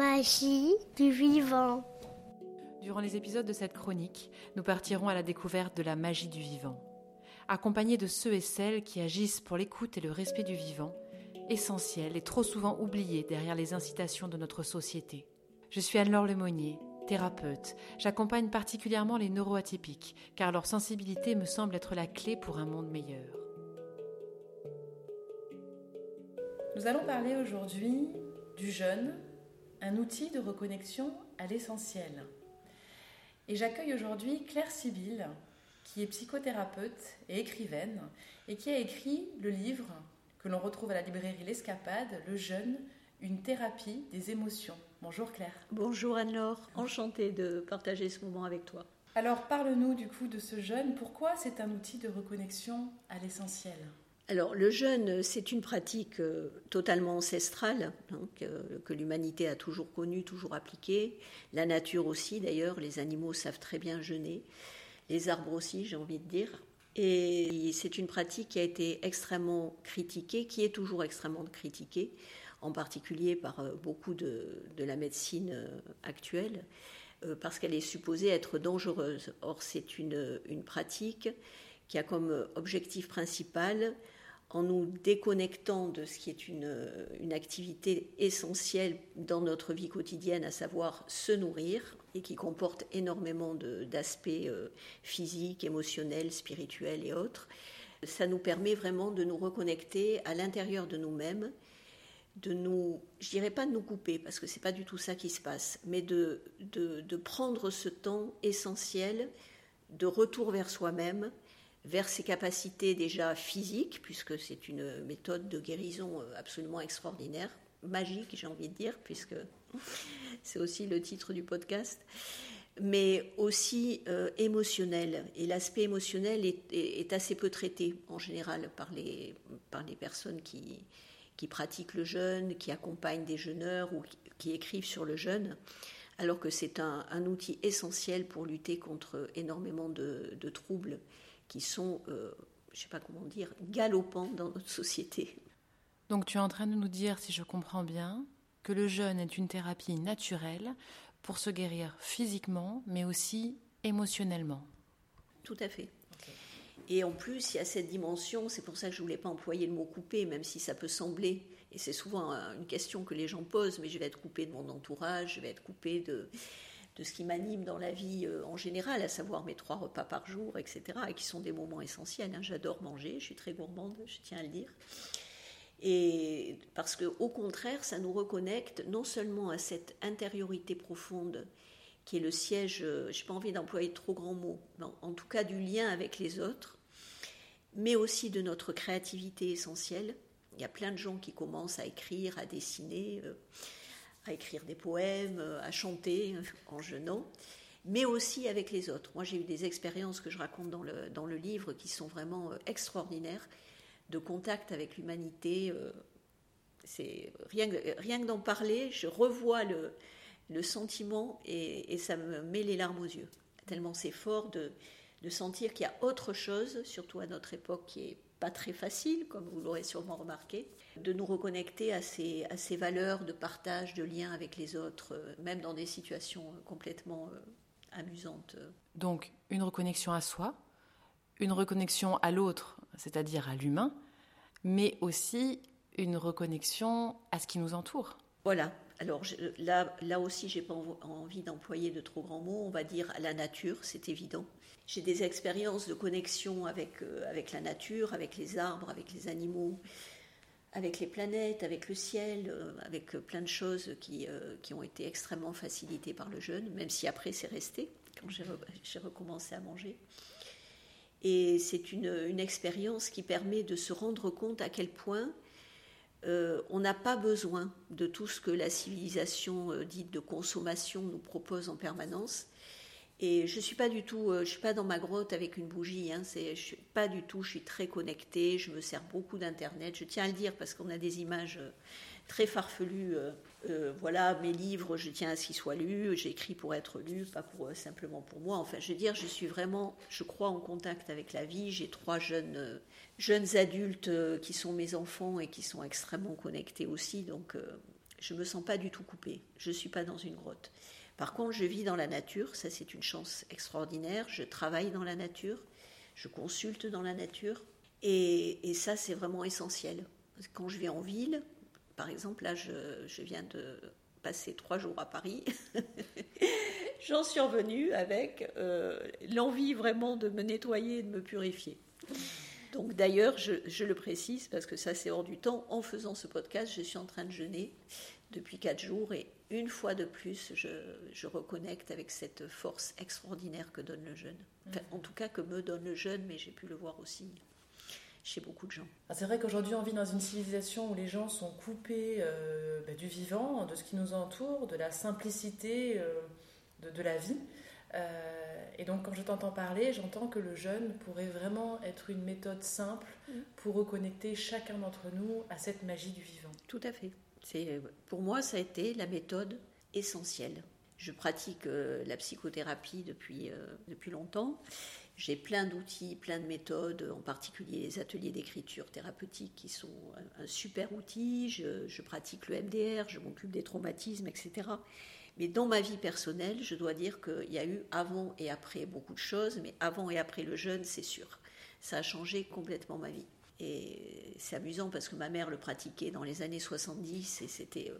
magie du vivant. Durant les épisodes de cette chronique, nous partirons à la découverte de la magie du vivant. Accompagnés de ceux et celles qui agissent pour l'écoute et le respect du vivant, essentiel et trop souvent oublié derrière les incitations de notre société. Je suis Anne-Laure Lemonnier, thérapeute. J'accompagne particulièrement les neuroatypiques, car leur sensibilité me semble être la clé pour un monde meilleur. Nous allons parler aujourd'hui du jeûne, un outil de reconnexion à l'essentiel. Et j'accueille aujourd'hui Claire Sibyl, qui est psychothérapeute et écrivaine, et qui a écrit le livre que l'on retrouve à la librairie L'Escapade, Le jeûne, une thérapie des émotions. Bonjour Claire. Bonjour Anne-Laure, enchantée de partager ce moment avec toi. Alors parle-nous du coup de ce jeûne. Pourquoi c'est un outil de reconnexion à l'essentiel? Alors, le jeûne, c'est une pratique euh, totalement ancestrale hein, que, l'humanité a toujours connue, toujours appliquée. La nature aussi, d'ailleurs, les animaux savent très bien jeûner. Les arbres aussi, j'ai envie de dire. Et c'est une pratique qui a été extrêmement critiquée, qui est toujours extrêmement critiquée, en particulier par euh, beaucoup de, la médecine euh, actuelle, parce qu'elle est supposée être dangereuse. Or, c'est une, une pratique qui a comme objectif principal en nous déconnectant de ce qui est une, activité essentielle dans notre vie quotidienne, à savoir se nourrir, et qui comporte énormément d'aspects euh, physiques, émotionnels, spirituels et autres. Ça nous permet vraiment de nous reconnecter à l'intérieur de nous-mêmes, de nous, je dirais pas de nous couper, parce que c'est pas du tout ça qui se passe, mais de, de prendre ce temps essentiel de retour vers soi-même, vers ses capacités déjà physiques, puisque c'est une méthode de guérison euh, absolument extraordinaire, magique j'ai envie de dire, puisque c'est aussi le titre du podcast, mais aussi euh, émotionnel. Et l'aspect émotionnel est, assez peu traité en général par les, par les personnes qui, qui pratiquent le jeûne, qui accompagnent des jeûneurs ou qui, écrivent sur le jeûne alors que c'est un, outil essentiel pour lutter contre énormément de, de troubles qui sont, euh, je ne sais pas comment dire, galopants dans notre société. Donc tu es en train de nous dire, si je comprends bien, que le jeûne est une thérapie naturelle pour se guérir physiquement, mais aussi émotionnellement. Tout à fait. Et en plus, il y a cette dimension, c'est pour ça que je ne voulais pas employer le mot couper, même si ça peut sembler, et c'est souvent une question que les gens posent, mais je vais être coupé de mon entourage, je vais être coupé de, de ce qui m'anime dans la vie euh, en général, à savoir mes trois repas par jour, etc., et qui sont des moments essentiels. Hein. J'adore manger, je suis très gourmande, je tiens à le dire. Et parce que au contraire, ça nous reconnecte non seulement à cette intériorité profonde qui est le siège, euh, je n'ai pas envie d'employer trop grands mots, en tout cas du lien avec les autres, mais aussi de notre créativité essentielle. Il y a plein de gens qui commencent à écrire, à dessiner. Euh, à écrire des poèmes, euh, à chanter en jeûnant, mais aussi avec les autres. Moi, j'ai eu des expériences que je raconte dans le, dans le livre qui sont vraiment euh, extraordinaires, de contact avec l'humanité. Euh, c'est rien, rien que d'en parler, je revois le, le sentiment et, et, ça me met les larmes aux yeux. Tellement c'est fort de, de sentir qu'il y a autre chose, surtout à notre époque qui est pas très facile, comme vous l'aurez sûrement remarqué, de nous reconnecter à ces, à ces valeurs de partage, de lien avec les autres, euh, même dans des situations euh, complètement euh, amusantes. Donc, une reconnexion à soi, une reconnexion à l'autre, c'est-à-dire à, l'humain, mais aussi une reconnexion à ce qui nous entoure. Voilà. Alors là, là aussi, j'ai pas envie d'employer de trop grands mots. On va dire à la nature, c'est évident. J'ai des expériences de connexion avec, avec la nature, avec les arbres, avec les animaux, avec les planètes, avec le ciel, euh, avec plein de choses qui, euh, qui, ont été extrêmement facilitées par le jeûne, même si après c'est resté, quand j'ai recommencé à manger. Et c'est une, une, expérience qui permet de se rendre compte à quel point euh, on n'a pas besoin de tout ce que la civilisation dite de consommation nous propose en permanence. Et je suis pas du tout, euh, je suis pas dans ma grotte avec une bougie. Hein, c'est, suis pas du tout. Je suis très connectée. Je me sers beaucoup d'internet. Je tiens à le dire parce qu'on a des images euh, très farfelues. Euh, voilà, mes livres, je tiens à ce qu'ils soient lus. J'écris pour être lu, pas simplement pour moi. Enfin, je veux dire, je suis vraiment, je crois en contact avec la vie. J'ai trois jeunes jeunes adultes qui sont mes enfants et qui sont extrêmement connectés aussi. Donc Je me sens pas du tout coupée. Je suis pas dans une grotte. Par contre, je vis dans la nature. Ça, c'est une chance extraordinaire. Je travaille dans la nature. Je consulte dans la nature. Et, ça, c'est vraiment essentiel. Quand je vais en ville, par exemple, là, je, viens de passer trois jours à Paris. J'en suis revenue avec euh, l'envie vraiment de me nettoyer et de me purifier. Donc d'ailleurs, je, le précise parce que ça c'est hors du temps, en faisant ce podcast, je suis en train de jeûner depuis quatre jours et une fois de plus, je, reconnecte avec cette force extraordinaire que donne le jeûne. en tout cas, que me donne le jeûne, mais j'ai pu le voir aussi chez beaucoup de gens. Ah, c'est vrai qu'aujourd'hui, on vit dans une civilisation où les gens sont coupés euh, bah, du vivant, de ce qui nous entoure, de la simplicité euh, de, la vie. Euh, et donc, quand je t'entends parler, j'entends que le jeûne pourrait vraiment être une méthode simple mm. pour reconnecter chacun d'entre nous à cette magie du vivant. Tout à fait. C'est, pour moi, ça a été la méthode essentielle. Je pratique la psychothérapie depuis, depuis longtemps j'ai plein d'outils, plein de méthodes, en particulier les ateliers d'écriture thérapeutique qui sont un, super outil. Je, pratique le MDR, je m'occupe des traumatismes, etc. Mais dans ma vie personnelle, je dois dire qu'il y a eu avant et après beaucoup de choses, mais avant et après le jeûne, c'est sûr. Ça a changé complètement ma vie. Et c'est amusant parce que ma mère le pratiquait dans les années 70 et c'était. Euh,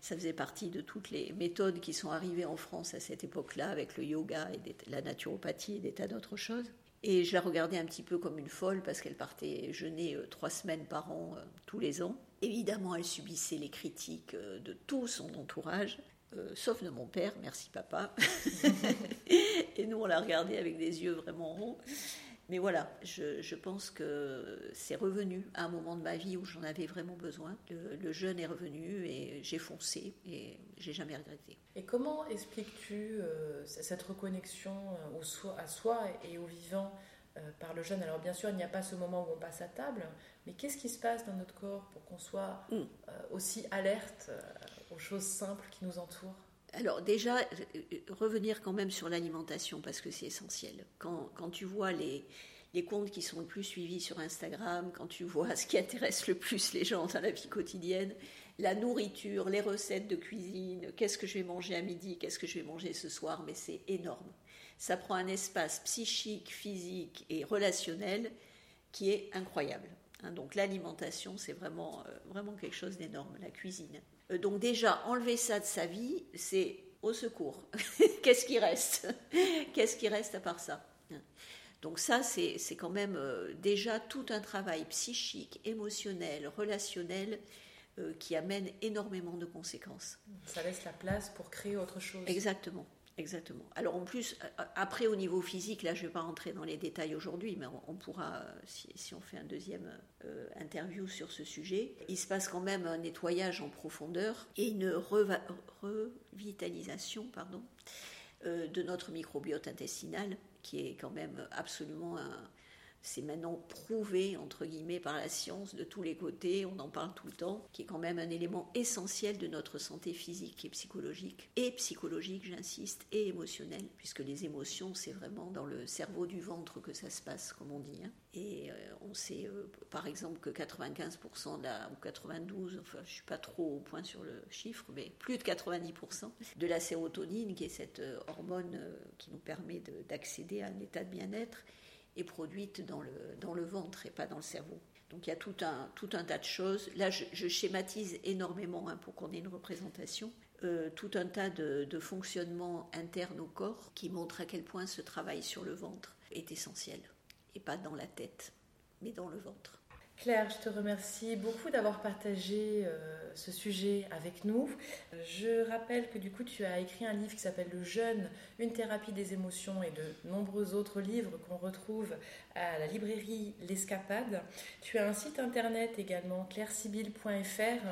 ça faisait partie de toutes les méthodes qui sont arrivées en France à cette époque-là, avec le yoga et la naturopathie et des tas d'autres choses. Et je la regardais un petit peu comme une folle parce qu'elle partait jeûner euh, trois semaines par an, euh, tous les ans. Évidemment, elle subissait les critiques de tout son entourage, sauf de mon père, merci papa. et nous, on la regardait avec des yeux vraiment ronds. Mais voilà, je, pense que c'est revenu à un moment de ma vie où j'en avais vraiment besoin. Le, jeûne est revenu et j'ai foncé et j'ai jamais regretté. Et comment expliques-tu euh, cette reconnexion euh, au à soi et au vivant euh, par le jeûne Alors bien sûr, il n'y a pas ce moment où on passe à table, mais qu'est-ce qui se passe dans notre corps pour qu'on soit mm. aussi alerte aux choses simples qui nous entourent? Alors déjà, revenir quand même sur l'alimentation parce que c'est essentiel. Quand, tu vois les, les comptes qui sont le plus suivis sur Instagram, quand tu vois ce qui intéresse le plus les gens dans la vie quotidienne, la nourriture, les recettes de cuisine, qu'est-ce que je vais manger à midi, qu'est-ce que je vais manger ce soir, mais c'est énorme. Ça prend un espace psychique, physique et relationnel qui est incroyable. Hein. donc l'alimentation, c'est vraiment, euh, vraiment quelque chose d'énorme, la cuisine. Euh, donc déjà, enlever ça de sa vie, c'est au secours. Qu'est-ce qui reste? Qu'est-ce qui reste à part ça? Donc ça, c'est quand même euh, déjà tout un travail psychique, émotionnel, relationnel qui amène énormément de conséquences. Ça laisse la place pour créer autre chose. Exactement. Exactement. Alors en plus, après au niveau physique, là je ne vais pas rentrer dans les détails aujourd'hui, mais on, pourra, si, on fait un deuxième euh, interview sur ce sujet, il se passe quand même un nettoyage en profondeur et une revitalisation pardon, euh, de notre microbiote intestinal, qui est quand même absolument un, c'est maintenant prouvé, entre guillemets, par la science de tous les côtés, on en parle tout le temps, qui est quand même un élément essentiel de notre santé physique et psychologique, et psychologique, j'insiste, et émotionnelle, puisque les émotions, c'est vraiment dans le cerveau du ventre que ça se passe, comme on dit. Hein. Et euh, on sait, euh, par exemple, que 95% la, ou 92, enfin, je suis pas trop au point sur le chiffre, mais plus de 90% de la sérotonine, qui est cette euh, hormone qui nous permet d'accéder à un état de bien-être, est produite dans le, dans le ventre et pas dans le cerveau. Donc il y a tout un, tout un tas de choses. Là, je, schématise énormément hein, pour qu'on ait une représentation. Euh, tout un tas de, de fonctionnements internes au corps qui montrent à quel point ce travail sur le ventre est essentiel. Et pas dans la tête, mais dans le ventre. Claire, je te remercie beaucoup d'avoir partagé euh, ce sujet avec nous. Je rappelle que du coup, tu as écrit un livre qui s'appelle Le jeûne, une thérapie des émotions et de nombreux autres livres qu'on retrouve à la librairie L'Escapade. Tu as un site internet également, clairesibille.fr,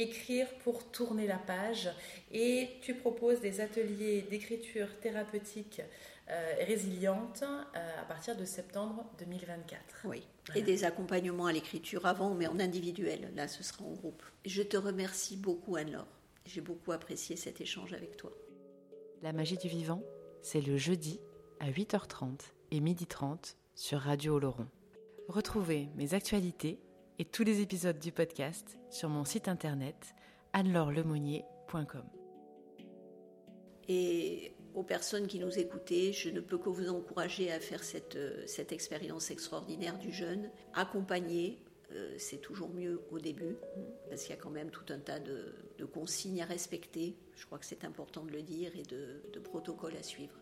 écrire pour tourner la page et tu proposes des ateliers d'écriture thérapeutique euh, résiliente euh, à partir de septembre 2024. Oui, et des accompagnements à l'écriture avant, mais en individuel. Là, ce sera en groupe. Je te remercie beaucoup, Anne-Laure. J'ai beaucoup apprécié cet échange avec toi. La magie du vivant, c'est le jeudi à 8h30 et 12h30 sur Radio Oloron. Retrouvez mes actualités et tous les épisodes du podcast sur mon site internet annelorelemonnier.com. Et aux personnes qui nous écoutez, je ne peux que vous encourager à faire cette, euh, cette expérience extraordinaire du jeûne. Accompagner, euh, c'est toujours mieux au début, parce qu'il y a quand même tout un tas de, consignes à respecter. Je crois que c'est important de le dire et de protocoles à suivre.